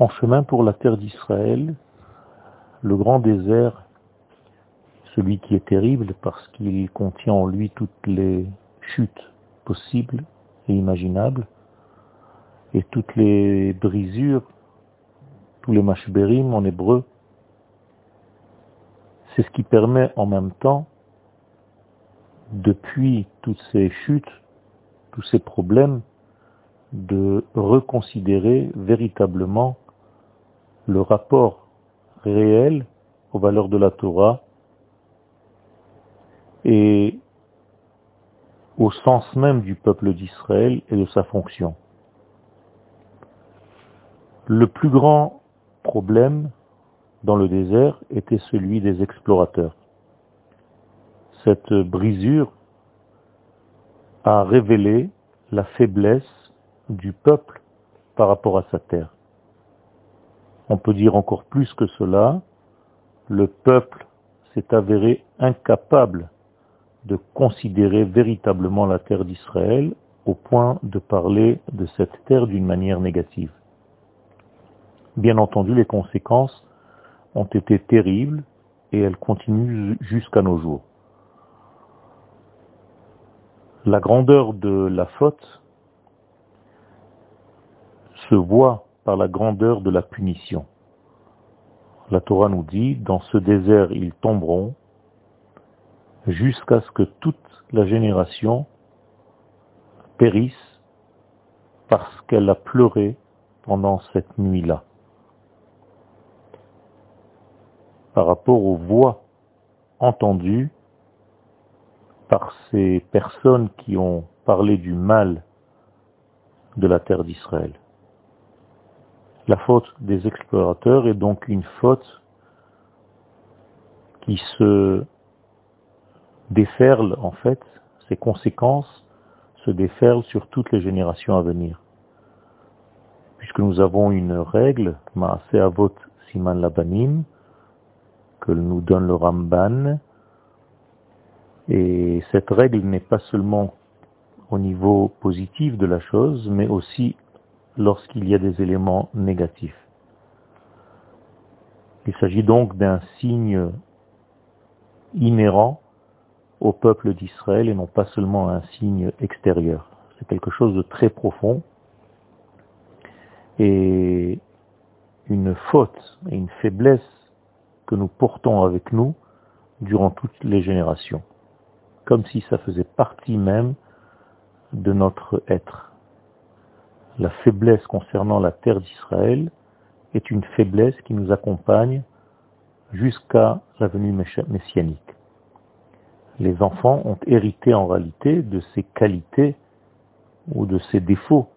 En chemin pour la terre d'Israël, le grand désert, celui qui est terrible parce qu'il contient en lui toutes les chutes possibles et imaginables, et toutes les brisures, tous les mashberim en hébreu, c'est ce qui permet en même temps, depuis toutes ces chutes, tous ces problèmes, de reconsidérer véritablement le rapport réel aux valeurs de la Torah et au sens même du peuple d'Israël et de sa fonction. Le plus grand problème dans le désert était celui des explorateurs. Cette brisure a révélé la faiblesse du peuple par rapport à sa terre. On peut dire encore plus que cela, le peuple s'est avéré incapable de considérer véritablement la terre d'Israël au point de parler de cette terre d'une manière négative. Bien entendu, les conséquences ont été terribles et elles continuent jusqu'à nos jours. La grandeur de la faute se voit par la grandeur de la punition. La Torah nous dit, dans ce désert ils tomberont jusqu'à ce que toute la génération périsse parce qu'elle a pleuré pendant cette nuit-là. Par rapport aux voix entendues par ces personnes qui ont parlé du mal de la terre d'Israël. La faute des explorateurs est donc une faute qui se déferle en fait, ses conséquences se déferlent sur toutes les générations à venir. Puisque nous avons une règle, Maase Avot Siman Labanim, que nous donne le Ramban, et cette règle n'est pas seulement au niveau positif de la chose, mais aussi lorsqu'il y a des éléments négatifs. Il s'agit donc d'un signe inhérent au peuple d'Israël et non pas seulement un signe extérieur. C'est quelque chose de très profond et une faute et une faiblesse que nous portons avec nous durant toutes les générations, comme si ça faisait partie même de notre être la faiblesse concernant la terre d'Israël est une faiblesse qui nous accompagne jusqu'à la venue messianique. Les enfants ont hérité en réalité de ces qualités ou de ces défauts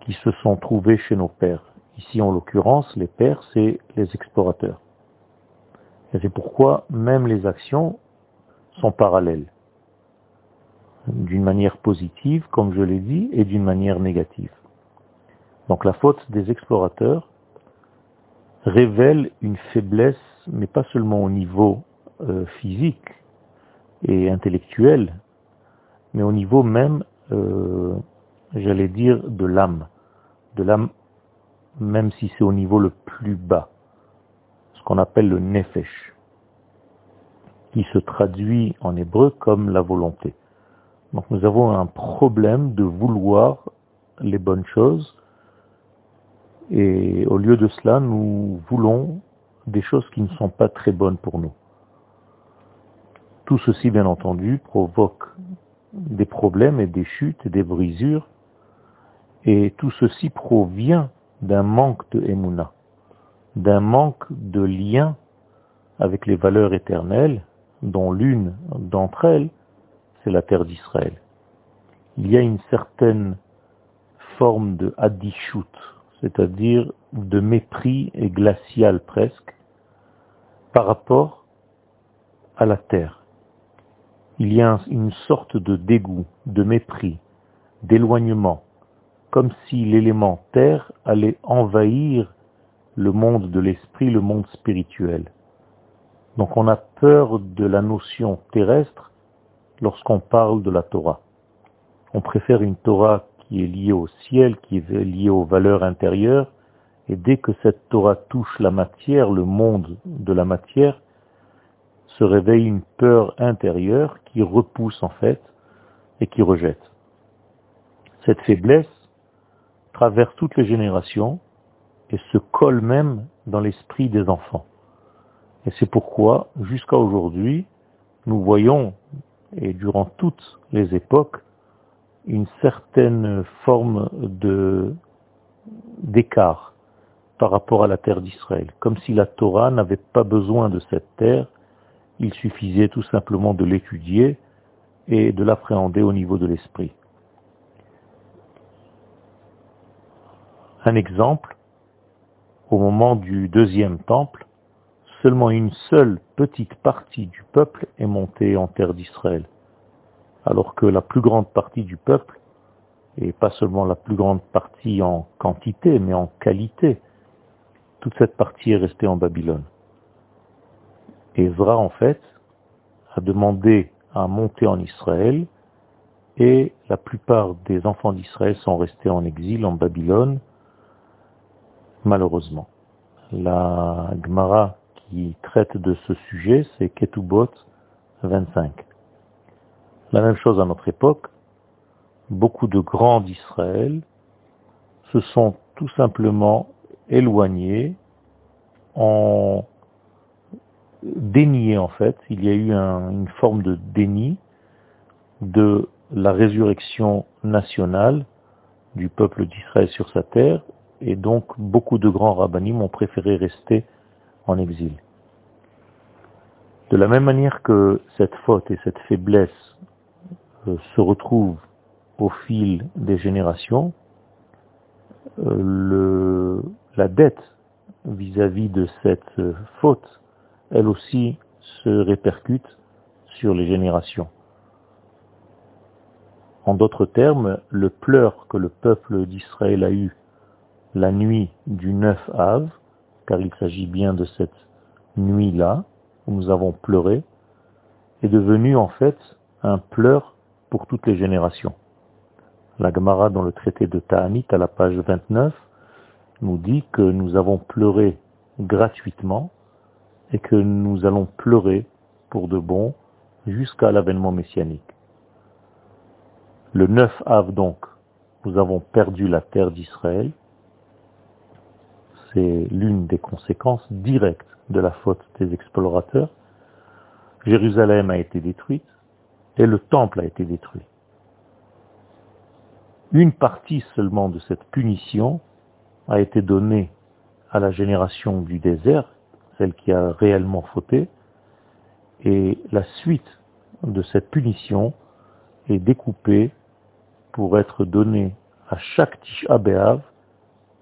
qui se sont trouvés chez nos pères. Ici, en l'occurrence, les pères, c'est les explorateurs. C'est pourquoi même les actions sont parallèles d'une manière positive, comme je l'ai dit, et d'une manière négative. Donc la faute des explorateurs révèle une faiblesse, mais pas seulement au niveau euh, physique et intellectuel, mais au niveau même, euh, j'allais dire, de l'âme. De l'âme, même si c'est au niveau le plus bas, ce qu'on appelle le nefesh, qui se traduit en hébreu comme la volonté. Donc nous avons un problème de vouloir les bonnes choses et au lieu de cela, nous voulons des choses qui ne sont pas très bonnes pour nous. Tout ceci, bien entendu, provoque des problèmes et des chutes et des brisures et tout ceci provient d'un manque de émouna, d'un manque de lien avec les valeurs éternelles, dont l'une d'entre elles la terre d'Israël. Il y a une certaine forme de hadishut, c'est-à-dire de mépris et glacial presque, par rapport à la terre. Il y a une sorte de dégoût, de mépris, d'éloignement, comme si l'élément terre allait envahir le monde de l'esprit, le monde spirituel. Donc on a peur de la notion terrestre lorsqu'on parle de la Torah. On préfère une Torah qui est liée au ciel, qui est liée aux valeurs intérieures, et dès que cette Torah touche la matière, le monde de la matière, se réveille une peur intérieure qui repousse en fait et qui rejette. Cette faiblesse traverse toutes les générations et se colle même dans l'esprit des enfants. Et c'est pourquoi, jusqu'à aujourd'hui, nous voyons, et durant toutes les époques, une certaine forme de d'écart par rapport à la terre d'Israël, comme si la Torah n'avait pas besoin de cette terre, il suffisait tout simplement de l'étudier et de l'appréhender au niveau de l'esprit. Un exemple, au moment du deuxième temple, seulement une seule petite partie du peuple est montée en terre d'Israël, alors que la plus grande partie du peuple, et pas seulement la plus grande partie en quantité, mais en qualité, toute cette partie est restée en Babylone. Ezra, en fait, a demandé à monter en Israël, et la plupart des enfants d'Israël sont restés en exil en Babylone, malheureusement. La Gemara qui traite de ce sujet, c'est Ketubot 25. La même chose à notre époque, beaucoup de grands d'Israël se sont tout simplement éloignés, en dénié en fait, il y a eu une forme de déni de la résurrection nationale du peuple d'Israël sur sa terre, et donc beaucoup de grands rabbinim ont préféré rester en exil. De la même manière que cette faute et cette faiblesse euh, se retrouvent au fil des générations, euh, la dette vis-à-vis de cette faute, elle aussi se répercute sur les générations. En d'autres termes, le pleur que le peuple d'Israël a eu la nuit du 9 Av, car il s'agit bien de cette nuit-là, où nous avons pleuré, est devenu en fait un pleur pour toutes les générations. La Gemara dans le traité de Ta'anit à la page 29 nous dit que nous avons pleuré gratuitement et que nous allons pleurer pour de bon jusqu'à l'avènement messianique. Le 9 Av donc, nous avons perdu la terre d'Israël. C'est l'une des conséquences directes de la faute des explorateurs. Jérusalem a été détruite et le temple a été détruit. Une partie seulement de cette punition a été donnée à la génération du désert, celle qui a réellement fauté, et la suite de cette punition est découpée pour être donnée à chaque Tish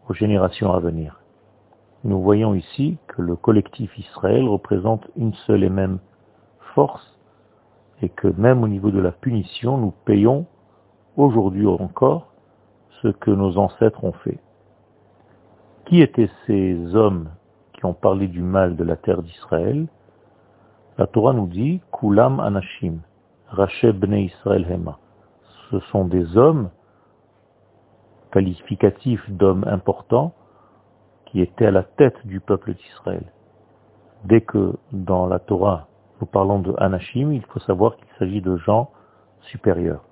aux générations à venir. Nous voyons ici que le collectif Israël représente une seule et même force et que même au niveau de la punition, nous payons aujourd'hui encore ce que nos ancêtres ont fait. Qui étaient ces hommes qui ont parlé du mal de la terre d'Israël? La Torah nous dit Kulam Anashim, Racheb Bnei Israël Hema. Ce sont des hommes qualificatifs d'hommes importants qui étaient à la tête du peuple d'Israël. Dès que dans la Torah nous parlons de Anashim, il faut savoir qu'il s'agit de gens supérieurs.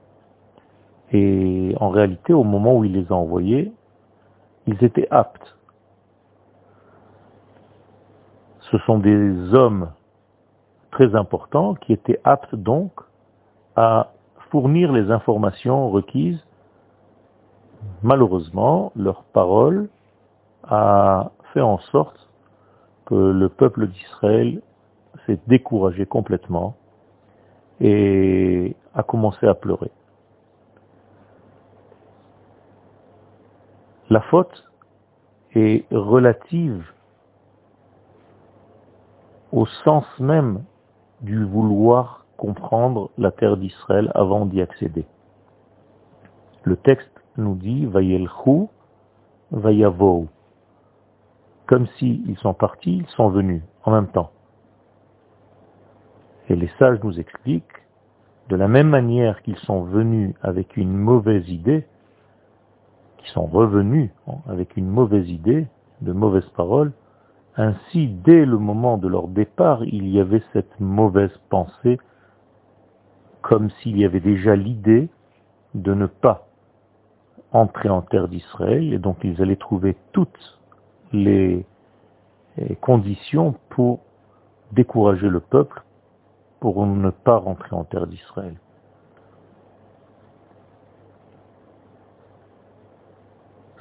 Et en réalité, au moment où il les a envoyés, ils étaient aptes. Ce sont des hommes très importants qui étaient aptes donc à fournir les informations requises. Malheureusement, leur parole a fait en sorte que le peuple d'Israël s'est découragé complètement et a commencé à pleurer. La faute est relative au sens même du vouloir comprendre la terre d'Israël avant d'y accéder. Le texte nous dit Vayelchu, Vayavou comme s'ils sont partis, ils sont venus en même temps. Et les sages nous expliquent, de la même manière qu'ils sont venus avec une mauvaise idée, qui sont revenus avec une mauvaise idée, de mauvaises paroles, ainsi dès le moment de leur départ, il y avait cette mauvaise pensée, comme s'il y avait déjà l'idée de ne pas entrer en terre d'Israël, et donc ils allaient trouver toutes les conditions pour décourager le peuple, pour ne pas rentrer en terre d'Israël.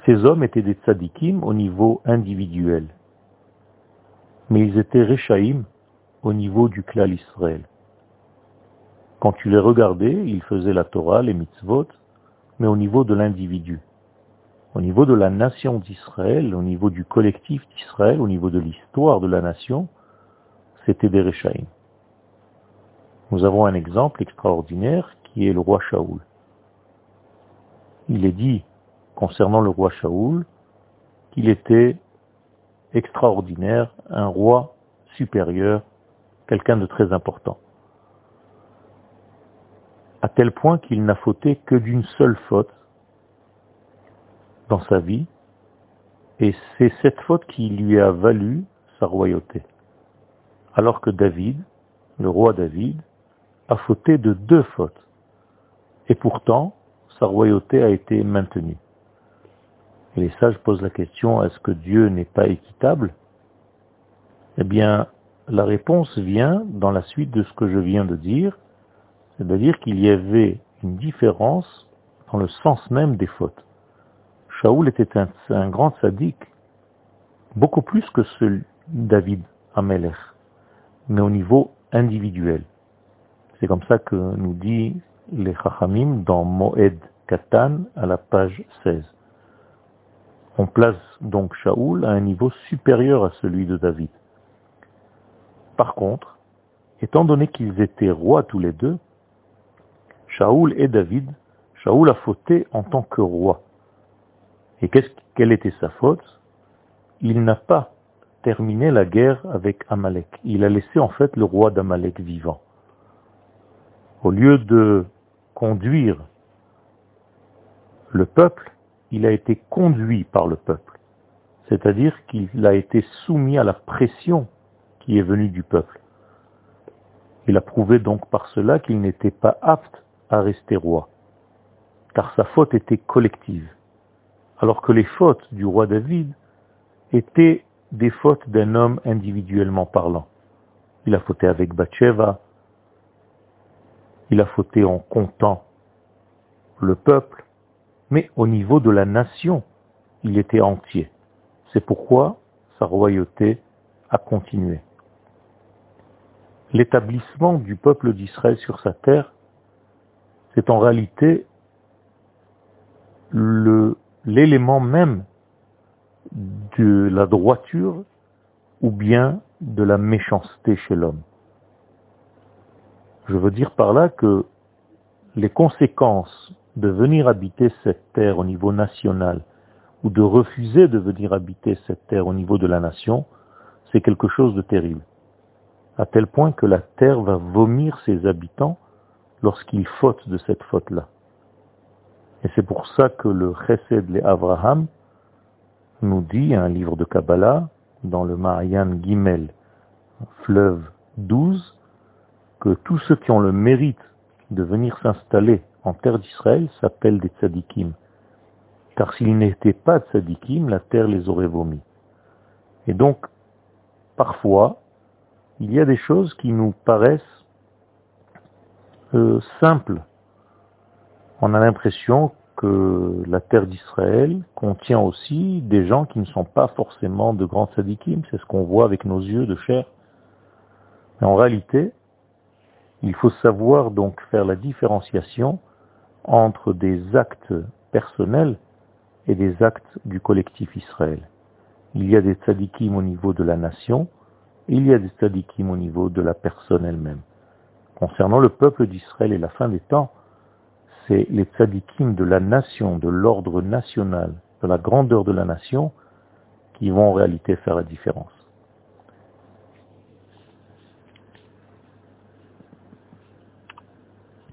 Ces hommes étaient des tzadikim au niveau individuel, mais ils étaient réchaïm au niveau du clan Israël. Quand tu les regardais, ils faisaient la Torah, les mitzvot, mais au niveau de l'individu. Au niveau de la nation d'Israël, au niveau du collectif d'Israël, au niveau de l'histoire de la nation, c'était des. Nous avons un exemple extraordinaire qui est le roi Shaoul. Il est dit concernant le roi Shaoul qu'il était extraordinaire, un roi supérieur, quelqu'un de très important. À tel point qu'il n'a fauté que d'une seule faute dans sa vie, et c'est cette faute qui lui a valu sa royauté. Alors que David, le roi David, a fauté de deux fautes. Et pourtant, sa royauté a été maintenue. Et les sages posent la question, est-ce que Dieu n'est pas équitable? Eh bien, la réponse vient dans la suite de ce que je viens de dire, c'est-à-dire qu'il y avait une différence dans le sens même des fautes. Shaoul était un, grand sadique, beaucoup plus que ce David Amelech, mais au niveau individuel. C'est comme ça que nous dit les Chachamim dans Moed Katan à la page 16. On place donc Shaoul à un niveau supérieur à celui de David. Par contre, étant donné qu'ils étaient rois tous les deux, Shaoul et David, Shaoul a fauté en tant que roi. Et quelle était sa faute? Il n'a pas terminé la guerre avec Amalek. Il a laissé en fait le roi d'Amalek vivant. Au lieu de conduire le peuple, il a été conduit par le peuple. C'est-à-dire qu'il a été soumis à la pression qui est venue du peuple. Il a prouvé donc par cela qu'il n'était pas apte à rester roi, car sa faute était collective, alors que les fautes du roi David étaient des fautes d'un homme individuellement parlant. Il a fauté avec Bathsheba, il a fauté en comptant le peuple, mais au niveau de la nation, il était entier. C'est pourquoi sa royauté a continué. L'établissement du peuple d'Israël sur sa terre, c'est en réalité l'élément même de la droiture ou bien de la méchanceté chez l'homme. Je veux dire par là que les conséquences de venir habiter cette terre au niveau national ou de refuser de venir habiter cette terre au niveau de la nation, c'est quelque chose de terrible. À tel point que la terre va vomir ses habitants lorsqu'ils fautent de cette faute-là. Et c'est pour ça que le Chesed le nous dit, un livre de Kabbalah, dans le Marian Gimel, fleuve 12, que tous ceux qui ont le mérite de venir s'installer en terre d'Israël s'appellent des tzadikim. Car s'ils n'étaient pas tzadikim, la terre les aurait vomis. Et donc, parfois, il y a des choses qui nous paraissent euh, simples. On a l'impression que la terre d'Israël contient aussi des gens qui ne sont pas forcément de grands tzadikim. C'est ce qu'on voit avec nos yeux de chair. Mais en réalité, il faut savoir donc faire la différenciation entre des actes personnels et des actes du collectif Israël. Il y a des tzadikim au niveau de la nation, et il y a des tzadikim au niveau de la personne elle-même. Concernant le peuple d'Israël et la fin des temps, c'est les tzadikim de la nation, de l'ordre national, de la grandeur de la nation, qui vont en réalité faire la différence.